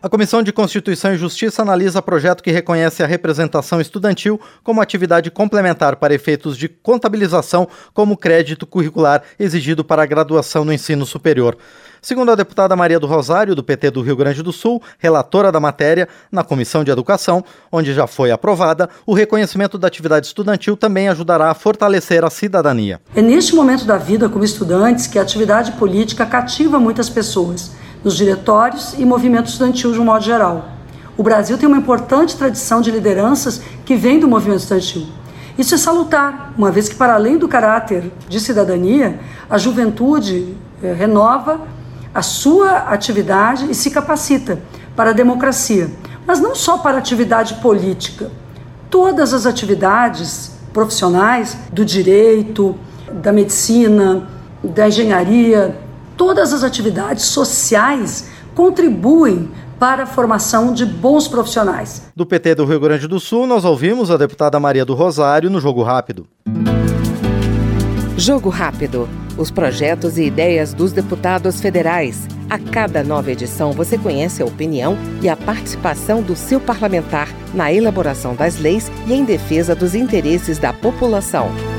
A Comissão de Constituição e Justiça analisa projeto que reconhece a representação estudantil como atividade complementar para efeitos de contabilização como crédito curricular exigido para a graduação no ensino superior. Segundo a deputada Maria do Rosário, do PT do Rio Grande do Sul, relatora da matéria na Comissão de Educação, onde já foi aprovada, o reconhecimento da atividade estudantil também ajudará a fortalecer a cidadania. É neste momento da vida como estudantes que a atividade política cativa muitas pessoas nos diretórios e movimento estudantil de um modo geral. O Brasil tem uma importante tradição de lideranças que vem do movimento estudantil. Isso é salutar, uma vez que, para além do caráter de cidadania, a juventude eh, renova a sua atividade e se capacita para a democracia, mas não só para a atividade política. Todas as atividades profissionais do direito, da medicina, da engenharia, todas as atividades sociais contribuem para a formação de bons profissionais. Do PT do Rio Grande do Sul, nós ouvimos a deputada Maria do Rosário no Jogo Rápido. Jogo Rápido. Os projetos e ideias dos deputados federais. A cada nova edição você conhece a opinião e a participação do seu parlamentar na elaboração das leis e em defesa dos interesses da população.